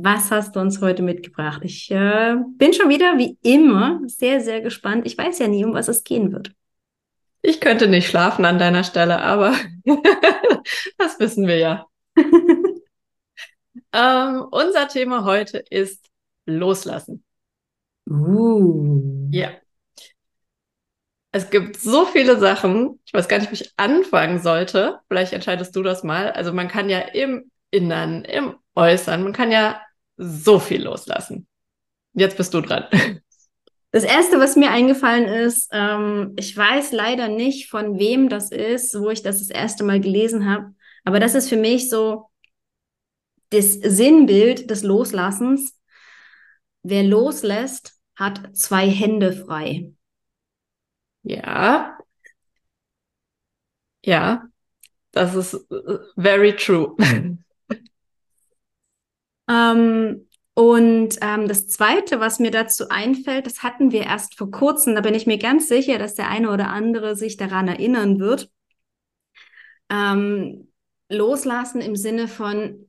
Was hast du uns heute mitgebracht? Ich äh, bin schon wieder wie immer sehr, sehr gespannt. Ich weiß ja nie, um was es gehen wird. Ich könnte nicht schlafen an deiner Stelle, aber das wissen wir ja. ähm, unser Thema heute ist Loslassen. Uh. Ja. Es gibt so viele Sachen, ich weiß gar nicht, wie ich anfangen sollte. Vielleicht entscheidest du das mal. Also man kann ja im Innern, im Äußern, man kann ja so viel loslassen. Jetzt bist du dran. Das erste, was mir eingefallen ist, ähm, ich weiß leider nicht, von wem das ist, wo ich das das erste Mal gelesen habe, aber das ist für mich so das Sinnbild des Loslassens. Wer loslässt, hat zwei Hände frei. Ja. Ja, das ist äh, very true. Ähm, und ähm, das Zweite, was mir dazu einfällt, das hatten wir erst vor kurzem, da bin ich mir ganz sicher, dass der eine oder andere sich daran erinnern wird. Ähm, loslassen im Sinne von,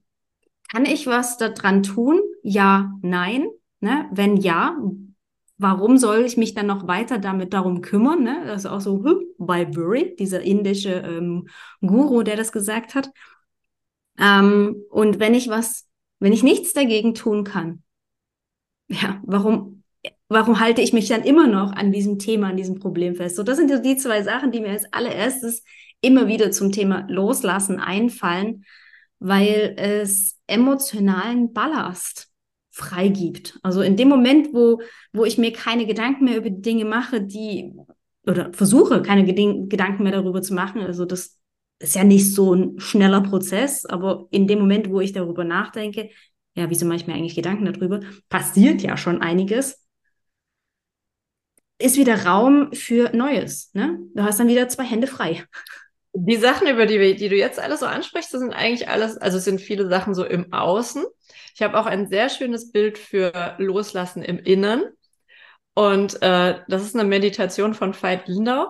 kann ich was daran tun? Ja, nein. Ne? Wenn ja, warum soll ich mich dann noch weiter damit darum kümmern? Ne? Das ist auch so bei Bury, dieser indische ähm, Guru, der das gesagt hat. Ähm, und wenn ich was wenn ich nichts dagegen tun kann, ja, warum, warum halte ich mich dann immer noch an diesem Thema, an diesem Problem fest? So, das sind die zwei Sachen, die mir als allererstes immer wieder zum Thema Loslassen einfallen, weil es emotionalen Ballast freigibt. Also in dem Moment, wo, wo ich mir keine Gedanken mehr über Dinge mache, die oder versuche, keine Gedanken mehr darüber zu machen, also das ist ja nicht so ein schneller Prozess, aber in dem Moment, wo ich darüber nachdenke, ja, wieso mache ich mir eigentlich Gedanken darüber, passiert ja schon einiges, ist wieder Raum für Neues. Ne? Du hast dann wieder zwei Hände frei. Die Sachen, über die, die du jetzt alles so ansprichst, sind eigentlich alles, also sind viele Sachen so im Außen. Ich habe auch ein sehr schönes Bild für Loslassen im Innern. Und äh, das ist eine Meditation von Veit Lindau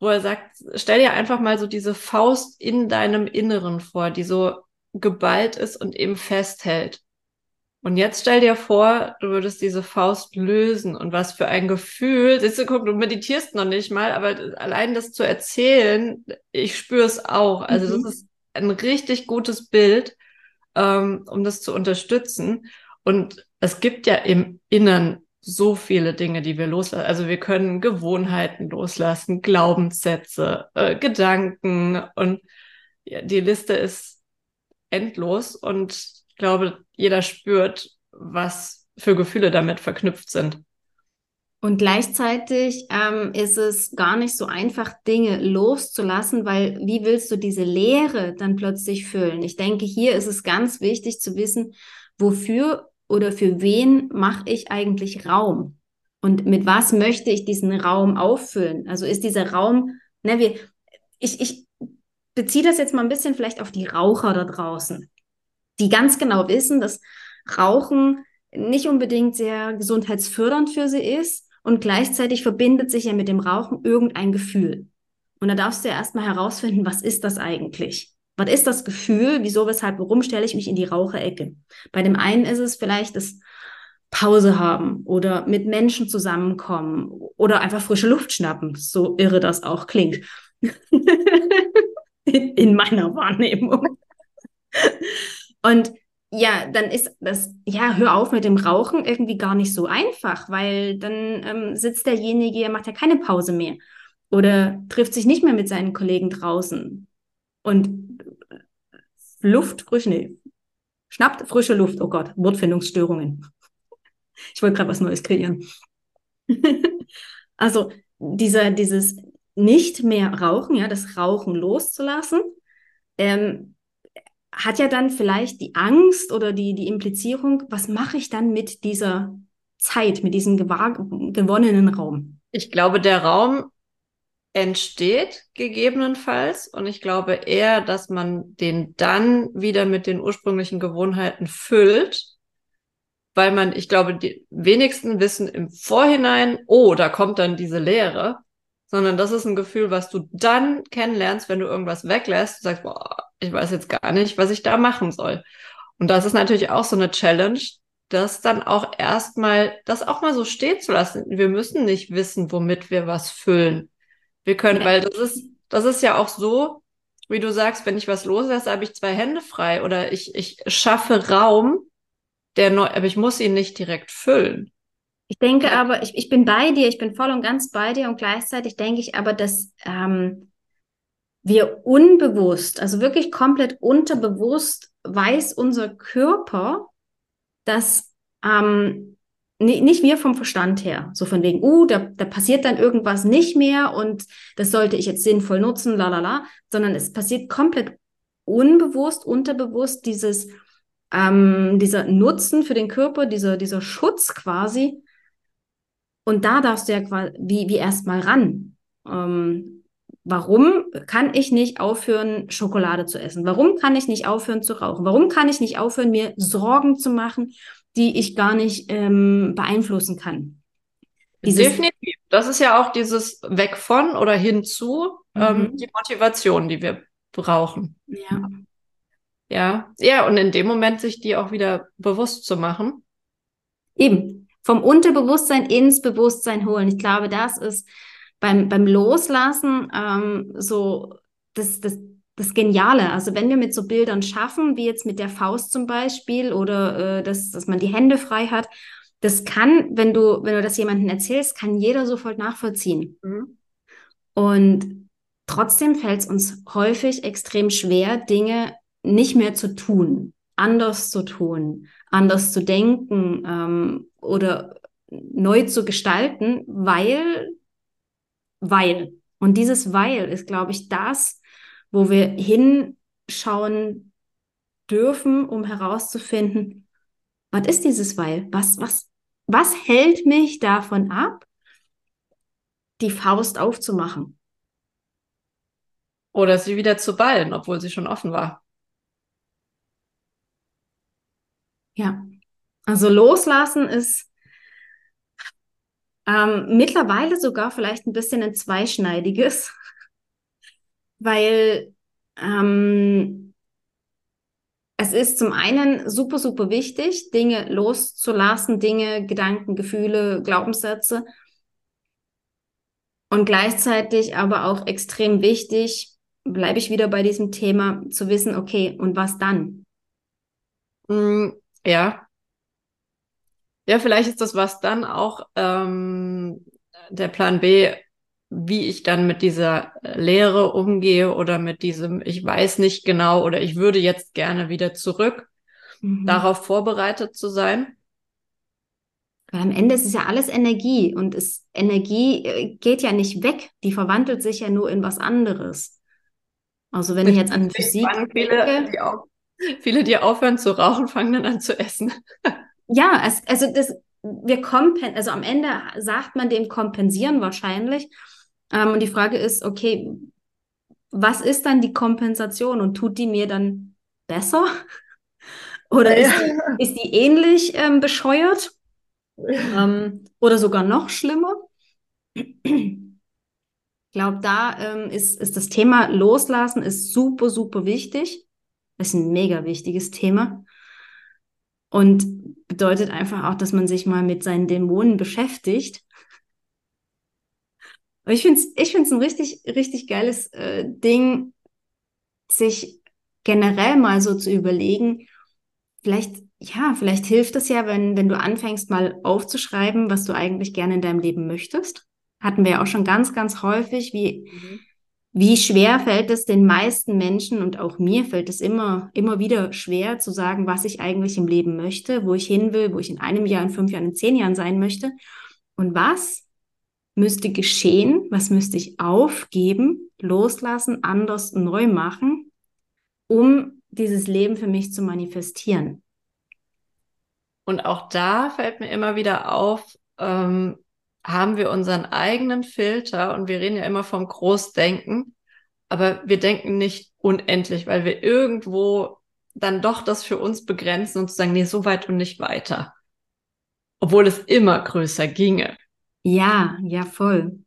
wo er sagt, stell dir einfach mal so diese Faust in deinem Inneren vor, die so geballt ist und eben festhält. Und jetzt stell dir vor, du würdest diese Faust lösen und was für ein Gefühl. Siehst du, guck, du meditierst noch nicht mal, aber allein das zu erzählen, ich spüre es auch. Also mhm. das ist ein richtig gutes Bild, ähm, um das zu unterstützen. Und es gibt ja im Innern so viele Dinge, die wir loslassen. Also wir können Gewohnheiten loslassen, Glaubenssätze, äh, Gedanken und ja, die Liste ist endlos und ich glaube, jeder spürt, was für Gefühle damit verknüpft sind. Und gleichzeitig ähm, ist es gar nicht so einfach, Dinge loszulassen, weil wie willst du diese Leere dann plötzlich füllen? Ich denke, hier ist es ganz wichtig zu wissen, wofür oder für wen mache ich eigentlich Raum? Und mit was möchte ich diesen Raum auffüllen? Also ist dieser Raum, ne, wir, ich, ich beziehe das jetzt mal ein bisschen vielleicht auf die Raucher da draußen, die ganz genau wissen, dass Rauchen nicht unbedingt sehr gesundheitsfördernd für sie ist und gleichzeitig verbindet sich ja mit dem Rauchen irgendein Gefühl. Und da darfst du ja erstmal herausfinden, was ist das eigentlich? Was ist das Gefühl? Wieso, weshalb, warum stelle ich mich in die Raucherecke? Bei dem einen ist es vielleicht das Pause haben oder mit Menschen zusammenkommen oder einfach frische Luft schnappen, so irre das auch klingt. in meiner Wahrnehmung. Und ja, dann ist das, ja, hör auf mit dem Rauchen irgendwie gar nicht so einfach, weil dann ähm, sitzt derjenige, er macht ja keine Pause mehr oder trifft sich nicht mehr mit seinen Kollegen draußen. Und Luft, frisch, nee, schnappt frische Luft. Oh Gott, Wortfindungsstörungen. Ich wollte gerade was Neues kreieren. also dieser, dieses nicht mehr rauchen, ja, das Rauchen loszulassen, ähm, hat ja dann vielleicht die Angst oder die, die Implizierung, was mache ich dann mit dieser Zeit, mit diesem gewonnenen Raum? Ich glaube, der Raum entsteht gegebenenfalls und ich glaube eher, dass man den dann wieder mit den ursprünglichen Gewohnheiten füllt, weil man, ich glaube, die wenigsten wissen im Vorhinein, oh, da kommt dann diese Lehre, sondern das ist ein Gefühl, was du dann kennenlernst, wenn du irgendwas weglässt, du sagst, boah, ich weiß jetzt gar nicht, was ich da machen soll. Und das ist natürlich auch so eine Challenge, das dann auch erstmal, das auch mal so stehen zu lassen. Wir müssen nicht wissen, womit wir was füllen. Wir können, ja. weil das ist, das ist ja auch so, wie du sagst, wenn ich was loslasse, habe ich zwei Hände frei oder ich, ich schaffe Raum, der neu, aber ich muss ihn nicht direkt füllen. Ich denke aber, ich, ich bin bei dir, ich bin voll und ganz bei dir und gleichzeitig denke ich aber, dass ähm, wir unbewusst, also wirklich komplett unterbewusst weiß unser Körper, dass ähm, nicht wir vom Verstand her, so von wegen, uh, da, da passiert dann irgendwas nicht mehr und das sollte ich jetzt sinnvoll nutzen, la la la, sondern es passiert komplett unbewusst, unterbewusst dieses, ähm, dieser Nutzen für den Körper, dieser, dieser Schutz quasi. Und da darfst du ja quasi wie, wie erstmal ran. Ähm, warum kann ich nicht aufhören, Schokolade zu essen? Warum kann ich nicht aufhören zu rauchen? Warum kann ich nicht aufhören, mir Sorgen zu machen die ich gar nicht ähm, beeinflussen kann. Dieses Definitiv. Das ist ja auch dieses Weg von oder hinzu, mhm. ähm, die Motivation, die wir brauchen. Ja. Ja, ja, und in dem Moment sich die auch wieder bewusst zu machen. Eben. Vom Unterbewusstsein ins Bewusstsein holen. Ich glaube, das ist beim, beim Loslassen ähm, so das, das, das Geniale. Also wenn wir mit so Bildern schaffen, wie jetzt mit der Faust zum Beispiel oder äh, dass, dass man die Hände frei hat, das kann, wenn du, wenn du das jemandem erzählst, kann jeder sofort nachvollziehen. Mhm. Und trotzdem fällt es uns häufig extrem schwer, Dinge nicht mehr zu tun, anders zu tun, anders zu denken ähm, oder neu zu gestalten, weil, weil. Und dieses Weil ist, glaube ich, das, wo wir hinschauen dürfen, um herauszufinden, was ist dieses Weil? Was, was, was hält mich davon ab, die Faust aufzumachen? Oder sie wieder zu ballen, obwohl sie schon offen war. Ja, also loslassen ist ähm, mittlerweile sogar vielleicht ein bisschen ein zweischneidiges weil ähm, es ist zum einen super, super wichtig, Dinge loszulassen, Dinge, Gedanken, Gefühle, Glaubenssätze. Und gleichzeitig aber auch extrem wichtig, bleibe ich wieder bei diesem Thema, zu wissen, okay, und was dann? Mm, ja. Ja, vielleicht ist das was dann auch ähm, der Plan B, wie ich dann mit dieser Lehre umgehe oder mit diesem, ich weiß nicht genau oder ich würde jetzt gerne wieder zurück, mhm. darauf vorbereitet zu sein. Weil am Ende ist es ja alles Energie und es, Energie äh, geht ja nicht weg, die verwandelt sich ja nur in was anderes. Also wenn ich jetzt an Physik viele, denke, die auch, viele, die aufhören zu rauchen, fangen dann an zu essen. ja, es, also das, wir kompen, also am Ende sagt man dem kompensieren wahrscheinlich. Ähm, und die Frage ist, okay, was ist dann die Kompensation und tut die mir dann besser? Oder ja. ist, die, ist, die, ähnlich ähm, bescheuert? Ähm, oder sogar noch schlimmer? Ich glaube, da ähm, ist, ist das Thema Loslassen ist super, super wichtig. Das ist ein mega wichtiges Thema. Und bedeutet einfach auch, dass man sich mal mit seinen Dämonen beschäftigt ich finde es ich find's ein richtig, richtig geiles äh, Ding, sich generell mal so zu überlegen, vielleicht, ja, vielleicht hilft es ja, wenn, wenn du anfängst mal aufzuschreiben, was du eigentlich gerne in deinem Leben möchtest. Hatten wir ja auch schon ganz, ganz häufig, wie, mhm. wie schwer fällt es den meisten Menschen und auch mir fällt es immer, immer wieder schwer zu sagen, was ich eigentlich im Leben möchte, wo ich hin will, wo ich in einem Jahr, in fünf Jahren, in zehn Jahren sein möchte. Und was müsste geschehen, was müsste ich aufgeben, loslassen, anders neu machen, um dieses Leben für mich zu manifestieren. Und auch da fällt mir immer wieder auf, ähm, haben wir unseren eigenen Filter und wir reden ja immer vom Großdenken, aber wir denken nicht unendlich, weil wir irgendwo dann doch das für uns begrenzen und sagen, nee, so weit und nicht weiter. Obwohl es immer größer ginge. Ja, ja, voll.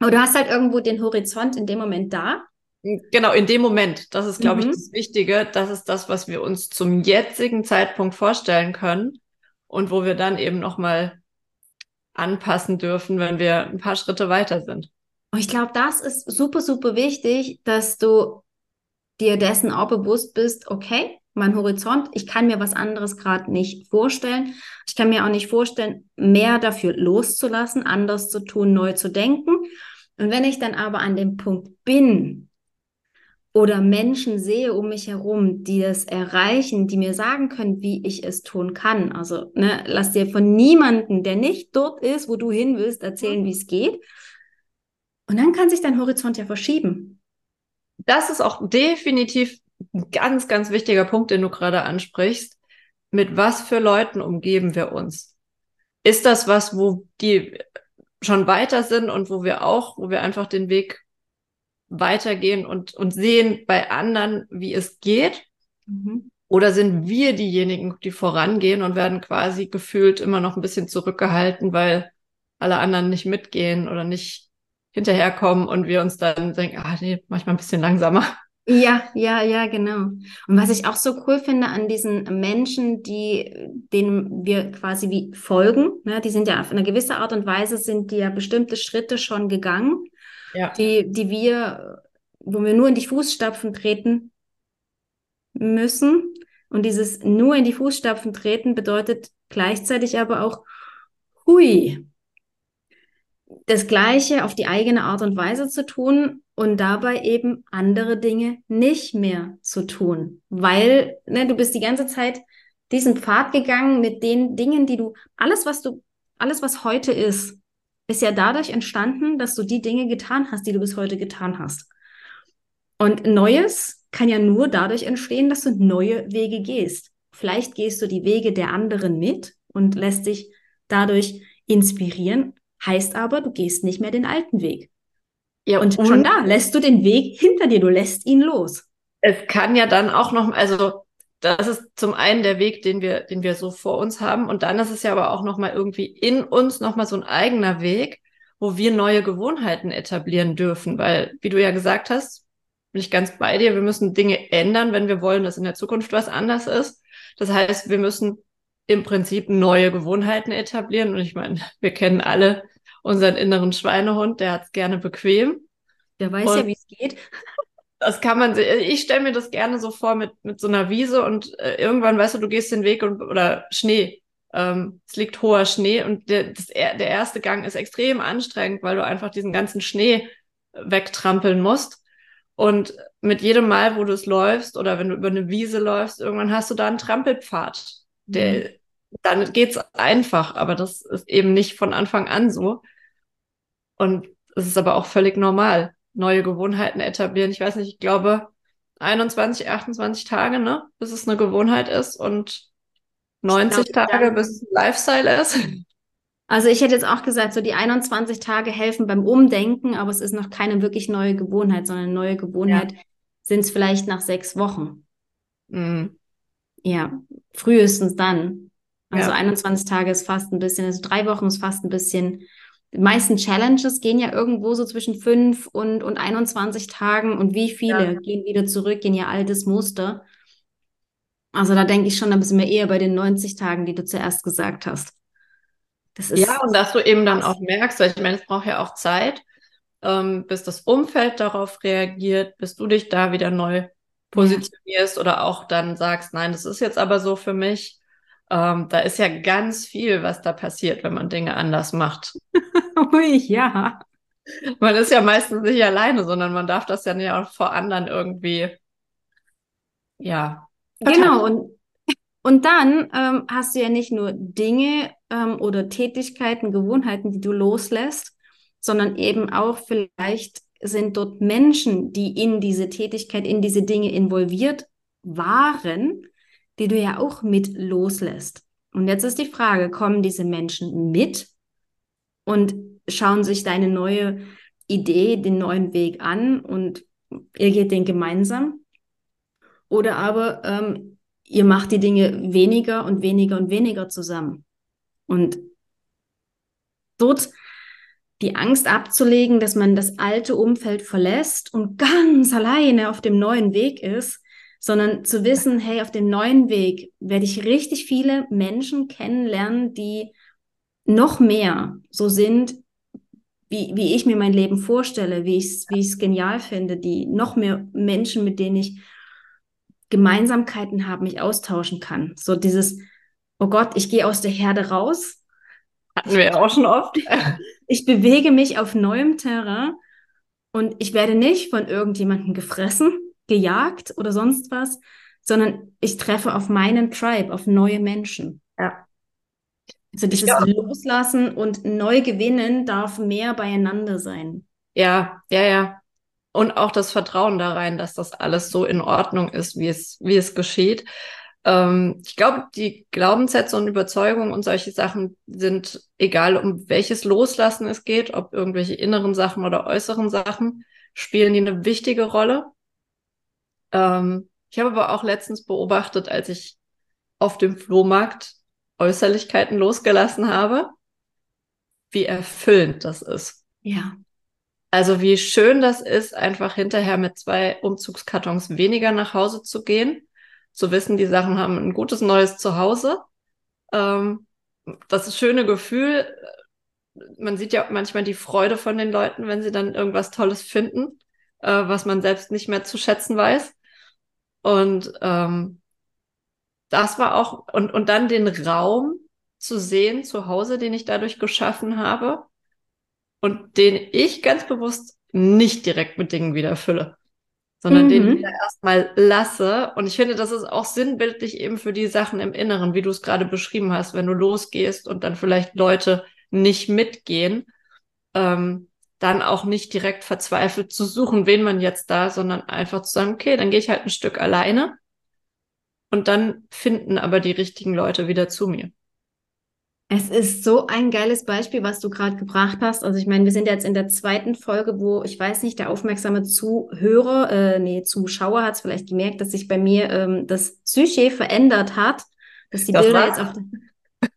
Aber du hast halt irgendwo den Horizont in dem Moment da. Genau, in dem Moment. Das ist, glaube mhm. ich, das Wichtige. Das ist das, was wir uns zum jetzigen Zeitpunkt vorstellen können und wo wir dann eben nochmal anpassen dürfen, wenn wir ein paar Schritte weiter sind. Und ich glaube, das ist super, super wichtig, dass du dir dessen auch bewusst bist, okay, mein Horizont, ich kann mir was anderes gerade nicht vorstellen. Ich kann mir auch nicht vorstellen, mehr dafür loszulassen, anders zu tun, neu zu denken. Und wenn ich dann aber an dem Punkt bin oder Menschen sehe um mich herum, die das erreichen, die mir sagen können, wie ich es tun kann. Also ne, lass dir von niemandem, der nicht dort ist, wo du hin willst, erzählen, wie es geht. Und dann kann sich dein Horizont ja verschieben. Das ist auch definitiv ein ganz, ganz wichtiger Punkt, den du gerade ansprichst. Mit was für Leuten umgeben wir uns? Ist das was, wo die schon weiter sind und wo wir auch, wo wir einfach den Weg weitergehen und, und sehen bei anderen, wie es geht? Mhm. Oder sind wir diejenigen, die vorangehen und werden quasi gefühlt immer noch ein bisschen zurückgehalten, weil alle anderen nicht mitgehen oder nicht hinterherkommen und wir uns dann denken, ah nee, manchmal ein bisschen langsamer. Ja, ja, ja, genau. Und was ich auch so cool finde an diesen Menschen, die, denen wir quasi wie folgen, ne, die sind ja auf eine gewisse Art und Weise sind die ja bestimmte Schritte schon gegangen, ja. die, die wir, wo wir nur in die Fußstapfen treten müssen. Und dieses nur in die Fußstapfen treten bedeutet gleichzeitig aber auch, hui, das Gleiche auf die eigene Art und Weise zu tun und dabei eben andere Dinge nicht mehr zu tun, weil ne, du bist die ganze Zeit diesen Pfad gegangen mit den Dingen, die du, alles, was du, alles, was heute ist, ist ja dadurch entstanden, dass du die Dinge getan hast, die du bis heute getan hast. Und Neues kann ja nur dadurch entstehen, dass du neue Wege gehst. Vielleicht gehst du die Wege der anderen mit und lässt dich dadurch inspirieren, heißt aber, du gehst nicht mehr den alten Weg. Ja, und, und schon da lässt du den Weg hinter dir, du lässt ihn los. Es kann ja dann auch noch, also das ist zum einen der Weg, den wir, den wir so vor uns haben. Und dann ist es ja aber auch nochmal irgendwie in uns nochmal so ein eigener Weg, wo wir neue Gewohnheiten etablieren dürfen. Weil, wie du ja gesagt hast, bin ich ganz bei dir, wir müssen Dinge ändern, wenn wir wollen, dass in der Zukunft was anders ist. Das heißt, wir müssen im Prinzip neue Gewohnheiten etablieren. Und ich meine, wir kennen alle unseren inneren Schweinehund, der hat es gerne bequem. Der weiß und ja, wie es geht. Das kann man, ich stelle mir das gerne so vor mit, mit so einer Wiese und äh, irgendwann weißt du, du gehst den Weg und, oder Schnee. Ähm, es liegt hoher Schnee und der, das, der erste Gang ist extrem anstrengend, weil du einfach diesen ganzen Schnee wegtrampeln musst. Und mit jedem Mal, wo du es läufst oder wenn du über eine Wiese läufst, irgendwann hast du da einen Trampelpfad. Der, mhm. Dann geht's einfach, aber das ist eben nicht von Anfang an so. Und es ist aber auch völlig normal neue Gewohnheiten etablieren. Ich weiß nicht, ich glaube 21, 28 Tage, ne, bis es eine Gewohnheit ist und 90 glaub, Tage, bis es ein Lifestyle ist. Also ich hätte jetzt auch gesagt, so die 21 Tage helfen beim Umdenken, aber es ist noch keine wirklich neue Gewohnheit, sondern eine neue Gewohnheit ja. sind es vielleicht nach sechs Wochen. Mhm. Ja, frühestens dann. Also ja. 21 Tage ist fast ein bisschen, also drei Wochen ist fast ein bisschen die meisten Challenges gehen ja irgendwo so zwischen fünf und, und 21 Tagen und wie viele ja. gehen wieder zurück in ihr altes Muster. Also da denke ich schon, da sind wir eher bei den 90 Tagen, die du zuerst gesagt hast. Das ist ja, und dass du eben dann auch merkst, weil ich meine, es braucht ja auch Zeit, ähm, bis das Umfeld darauf reagiert, bis du dich da wieder neu positionierst ja. oder auch dann sagst, nein, das ist jetzt aber so für mich. Ähm, da ist ja ganz viel, was da passiert, wenn man Dinge anders macht. Ui, ja. Man ist ja meistens nicht alleine, sondern man darf das ja auch vor anderen irgendwie, ja. Genau, und, und dann ähm, hast du ja nicht nur Dinge ähm, oder Tätigkeiten, Gewohnheiten, die du loslässt, sondern eben auch vielleicht sind dort Menschen, die in diese Tätigkeit, in diese Dinge involviert waren, die du ja auch mit loslässt. Und jetzt ist die Frage, kommen diese Menschen mit und schauen sich deine neue Idee, den neuen Weg an und ihr geht den gemeinsam? Oder aber ähm, ihr macht die Dinge weniger und weniger und weniger zusammen. Und dort die Angst abzulegen, dass man das alte Umfeld verlässt und ganz alleine auf dem neuen Weg ist, sondern zu wissen, hey, auf dem neuen Weg werde ich richtig viele Menschen kennenlernen, die noch mehr so sind, wie, wie ich mir mein Leben vorstelle, wie ich es wie ich's genial finde, die noch mehr Menschen, mit denen ich Gemeinsamkeiten habe, mich austauschen kann. So dieses, oh Gott, ich gehe aus der Herde raus. Hatten wir ja auch schon oft. ich bewege mich auf neuem Terrain und ich werde nicht von irgendjemandem gefressen, gejagt oder sonst was, sondern ich treffe auf meinen Tribe, auf neue Menschen. Ja. Also dieses ja. Loslassen und neu gewinnen darf mehr beieinander sein. Ja, ja, ja. Und auch das Vertrauen da rein, dass das alles so in Ordnung ist, wie es, wie es geschieht. Ähm, ich glaube, die Glaubenssätze und Überzeugungen und solche Sachen sind, egal um welches Loslassen es geht, ob irgendwelche inneren Sachen oder äußeren Sachen, spielen die eine wichtige Rolle. Ähm, ich habe aber auch letztens beobachtet, als ich auf dem Flohmarkt Äußerlichkeiten losgelassen habe, wie erfüllend das ist. Ja. Also wie schön das ist, einfach hinterher mit zwei Umzugskartons weniger nach Hause zu gehen, zu wissen, die Sachen haben ein gutes neues Zuhause. Ähm, das schöne Gefühl, man sieht ja manchmal die Freude von den Leuten, wenn sie dann irgendwas Tolles finden, äh, was man selbst nicht mehr zu schätzen weiß. Und ähm, das war auch, und, und dann den Raum zu sehen zu Hause, den ich dadurch geschaffen habe und den ich ganz bewusst nicht direkt mit Dingen wieder fülle, sondern mhm. den wieder erstmal lasse. Und ich finde, das ist auch sinnbildlich eben für die Sachen im Inneren, wie du es gerade beschrieben hast, wenn du losgehst und dann vielleicht Leute nicht mitgehen, ähm, dann auch nicht direkt verzweifelt zu suchen, wen man jetzt da, sondern einfach zu sagen, okay, dann gehe ich halt ein Stück alleine und dann finden aber die richtigen Leute wieder zu mir. Es ist so ein geiles Beispiel, was du gerade gebracht hast. Also ich meine, wir sind jetzt in der zweiten Folge, wo ich weiß nicht, der aufmerksame Zuhörer, äh, nee, Zuschauer hat es vielleicht gemerkt, dass sich bei mir ähm, das Psyche verändert hat, dass die das Bilder jetzt auf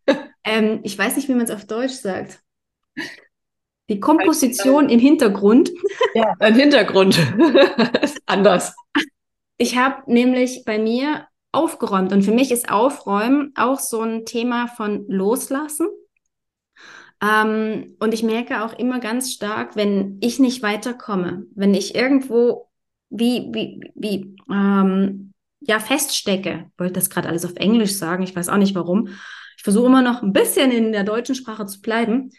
ähm, ich weiß nicht, wie man es auf Deutsch sagt. Die Komposition im Hintergrund. Ja, ein Hintergrund ist anders. Ich habe nämlich bei mir aufgeräumt. Und für mich ist Aufräumen auch so ein Thema von Loslassen. Ähm, und ich merke auch immer ganz stark, wenn ich nicht weiterkomme, wenn ich irgendwo wie, wie, wie, ähm, ja, feststecke, ich wollte das gerade alles auf Englisch sagen, ich weiß auch nicht warum. Ich versuche immer noch ein bisschen in der deutschen Sprache zu bleiben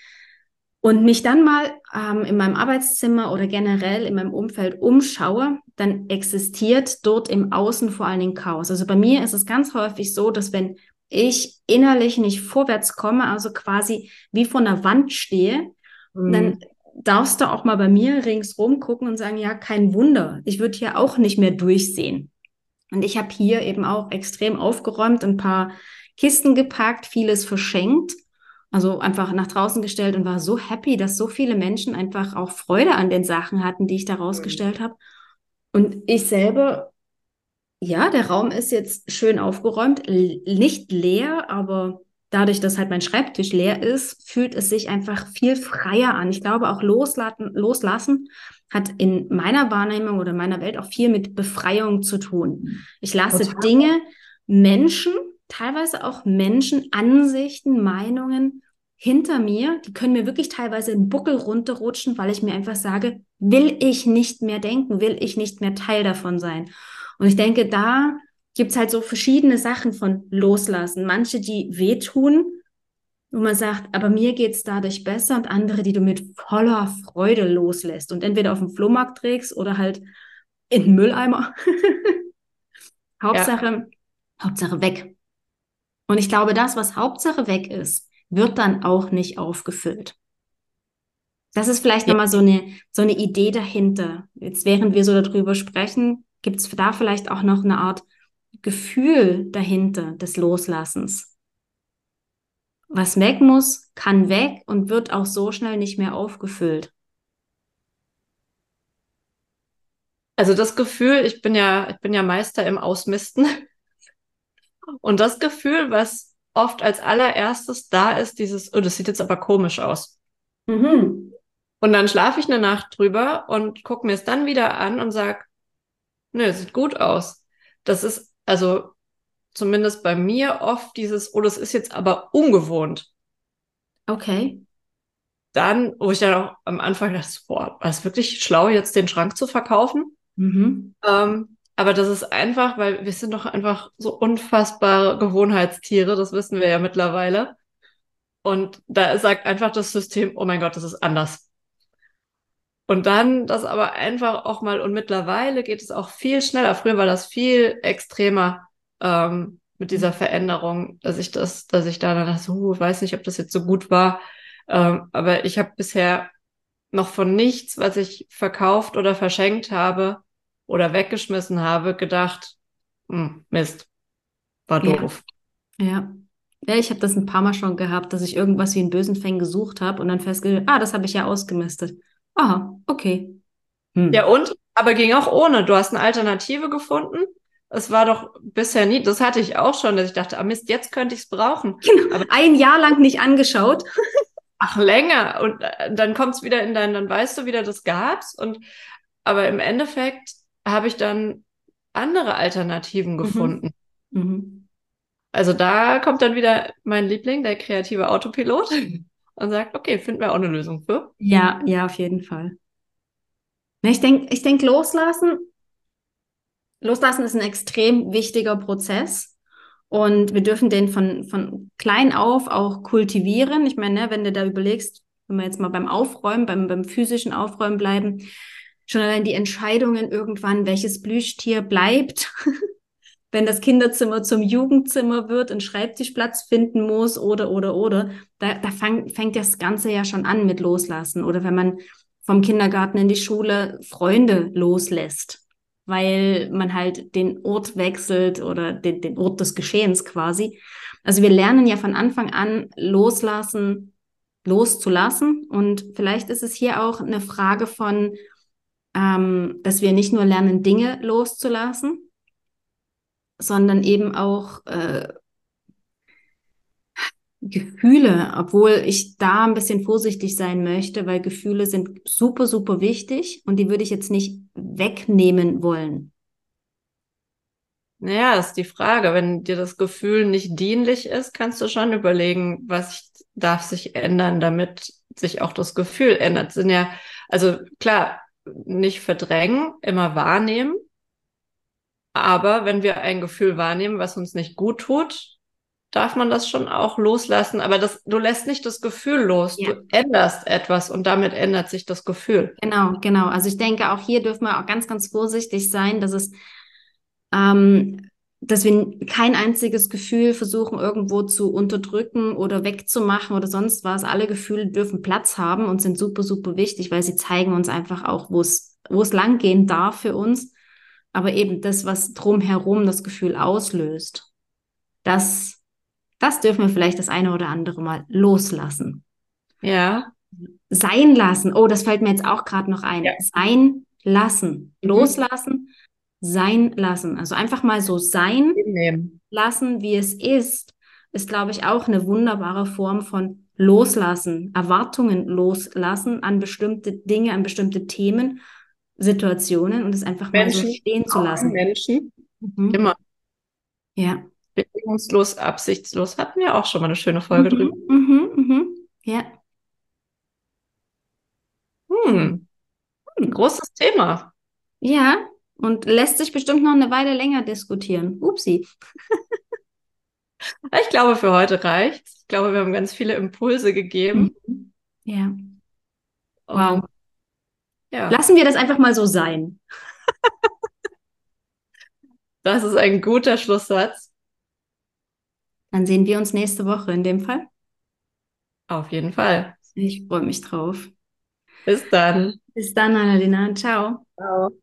und mich dann mal ähm, in meinem Arbeitszimmer oder generell in meinem Umfeld umschaue, dann existiert dort im Außen vor allen Dingen Chaos. Also bei mir ist es ganz häufig so, dass wenn ich innerlich nicht vorwärts komme, also quasi wie vor einer Wand stehe, mhm. dann darfst du auch mal bei mir ringsrum gucken und sagen, ja, kein Wunder, ich würde hier auch nicht mehr durchsehen. Und ich habe hier eben auch extrem aufgeräumt, ein paar Kisten gepackt, vieles verschenkt also einfach nach draußen gestellt und war so happy, dass so viele Menschen einfach auch Freude an den Sachen hatten, die ich da rausgestellt habe. Und ich selber, ja, der Raum ist jetzt schön aufgeräumt, nicht leer, aber dadurch, dass halt mein Schreibtisch leer ist, fühlt es sich einfach viel freier an. Ich glaube, auch loslassen, loslassen hat in meiner Wahrnehmung oder meiner Welt auch viel mit Befreiung zu tun. Ich lasse Total. Dinge, Menschen, teilweise auch Menschen, Ansichten, Meinungen hinter mir, die können mir wirklich teilweise den Buckel runterrutschen, weil ich mir einfach sage, will ich nicht mehr denken, will ich nicht mehr Teil davon sein. Und ich denke, da gibt's halt so verschiedene Sachen von loslassen. Manche, die wehtun, wo man sagt, aber mir geht's dadurch besser und andere, die du mit voller Freude loslässt und entweder auf den Flohmarkt trägst oder halt in den Mülleimer. Hauptsache, ja. Hauptsache weg. Und ich glaube, das, was Hauptsache weg ist, wird dann auch nicht aufgefüllt. Das ist vielleicht ja. nochmal so eine, so eine Idee dahinter. Jetzt, während wir so darüber sprechen, gibt es da vielleicht auch noch eine Art Gefühl dahinter des Loslassens. was weg muss, kann weg und wird auch so schnell nicht mehr aufgefüllt. Also das Gefühl, ich bin ja, ich bin ja Meister im Ausmisten. Und das Gefühl, was oft als allererstes da ist, dieses, oh, das sieht jetzt aber komisch aus. Mhm. Und dann schlafe ich eine Nacht drüber und gucke mir es dann wieder an und sag, nö, sieht gut aus. Das ist also zumindest bei mir oft dieses, oh, das ist jetzt aber ungewohnt. Okay. Dann, wo ich dann auch am Anfang dachte, boah, war es wirklich schlau, jetzt den Schrank zu verkaufen? Mhm. Ähm, aber das ist einfach, weil wir sind doch einfach so unfassbare Gewohnheitstiere, das wissen wir ja mittlerweile. Und da sagt einfach das System, oh mein Gott, das ist anders. Und dann das aber einfach auch mal, und mittlerweile geht es auch viel schneller. Früher war das viel extremer ähm, mit dieser Veränderung, dass ich das, dass ich da dann dachte, so, ich weiß nicht, ob das jetzt so gut war. Ähm, aber ich habe bisher noch von nichts, was ich verkauft oder verschenkt habe oder weggeschmissen habe, gedacht, hm, Mist, war doof. Ja. ja. Ja, ich habe das ein paar Mal schon gehabt, dass ich irgendwas wie einen bösen Fang gesucht habe und dann festgestellt, ah, das habe ich ja ausgemistet. Aha, okay. Hm. Ja, und? Aber ging auch ohne. Du hast eine Alternative gefunden. Es war doch bisher nie, das hatte ich auch schon, dass ich dachte, ah Mist, jetzt könnte ich es brauchen. Genau. Aber ein Jahr lang nicht angeschaut. Ach, länger. Und äh, dann kommt es wieder in dein, dann weißt du wieder, das gab's. Und aber im Endeffekt habe ich dann andere Alternativen mhm. gefunden. Mhm. Mhm. Also da kommt dann wieder mein Liebling, der kreative Autopilot, und sagt, okay, finden wir auch eine Lösung für. Ja, ja, auf jeden Fall. Ich denke, ich denk, loslassen, loslassen ist ein extrem wichtiger Prozess. Und wir dürfen den von, von klein auf auch kultivieren. Ich meine, ne, wenn du da überlegst, wenn wir jetzt mal beim Aufräumen, beim, beim physischen Aufräumen bleiben, schon allein die Entscheidungen irgendwann, welches Plüschtier bleibt, wenn das Kinderzimmer zum Jugendzimmer wird, einen Schreibtischplatz finden muss oder, oder, oder, da, da fang, fängt das Ganze ja schon an mit Loslassen. Oder wenn man vom Kindergarten in die Schule Freunde loslässt weil man halt den Ort wechselt oder den, den Ort des Geschehens quasi. Also wir lernen ja von Anfang an loslassen, loszulassen. Und vielleicht ist es hier auch eine Frage von, ähm, dass wir nicht nur lernen, Dinge loszulassen, sondern eben auch äh, Gefühle, obwohl ich da ein bisschen vorsichtig sein möchte, weil Gefühle sind super, super wichtig und die würde ich jetzt nicht wegnehmen wollen. Naja, ist die Frage. Wenn dir das Gefühl nicht dienlich ist, kannst du schon überlegen, was darf sich ändern, damit sich auch das Gefühl ändert. Sind ja, also klar, nicht verdrängen, immer wahrnehmen. Aber wenn wir ein Gefühl wahrnehmen, was uns nicht gut tut, darf man das schon auch loslassen. Aber das, du lässt nicht das Gefühl los. Ja. Du änderst etwas und damit ändert sich das Gefühl. Genau, genau. Also ich denke, auch hier dürfen wir auch ganz, ganz vorsichtig sein, dass es, ähm, dass wir kein einziges Gefühl versuchen, irgendwo zu unterdrücken oder wegzumachen oder sonst was. Alle Gefühle dürfen Platz haben und sind super, super wichtig, weil sie zeigen uns einfach auch, wo es, wo es langgehen darf für uns. Aber eben das, was drumherum das Gefühl auslöst, das das dürfen wir vielleicht das eine oder andere Mal loslassen. Ja. Sein lassen. Oh, das fällt mir jetzt auch gerade noch ein. Ja. Sein lassen. Mhm. Sein lassen. Also einfach mal so sein lassen, wie es ist, ist, glaube ich, auch eine wunderbare Form von Loslassen, Erwartungen loslassen an bestimmte Dinge, an bestimmte Themen, Situationen und es einfach Menschen, mal so stehen zu lassen. Menschen, mhm. immer. Ja bedingungslos, absichtslos. Hatten wir auch schon mal eine schöne Folge mhm, drüber. Mhm, mhm, ja. Hm. Hm, großes Thema. Ja, und lässt sich bestimmt noch eine Weile länger diskutieren. Upsi. ich glaube, für heute reicht. Ich glaube, wir haben ganz viele Impulse gegeben. Mhm. Ja. Wow. Und, ja. Lassen wir das einfach mal so sein. das ist ein guter Schlusssatz. Dann sehen wir uns nächste Woche in dem Fall. Auf jeden Fall. Ich freue mich drauf. Bis dann. Bis dann, Annalena. Ciao. Ciao.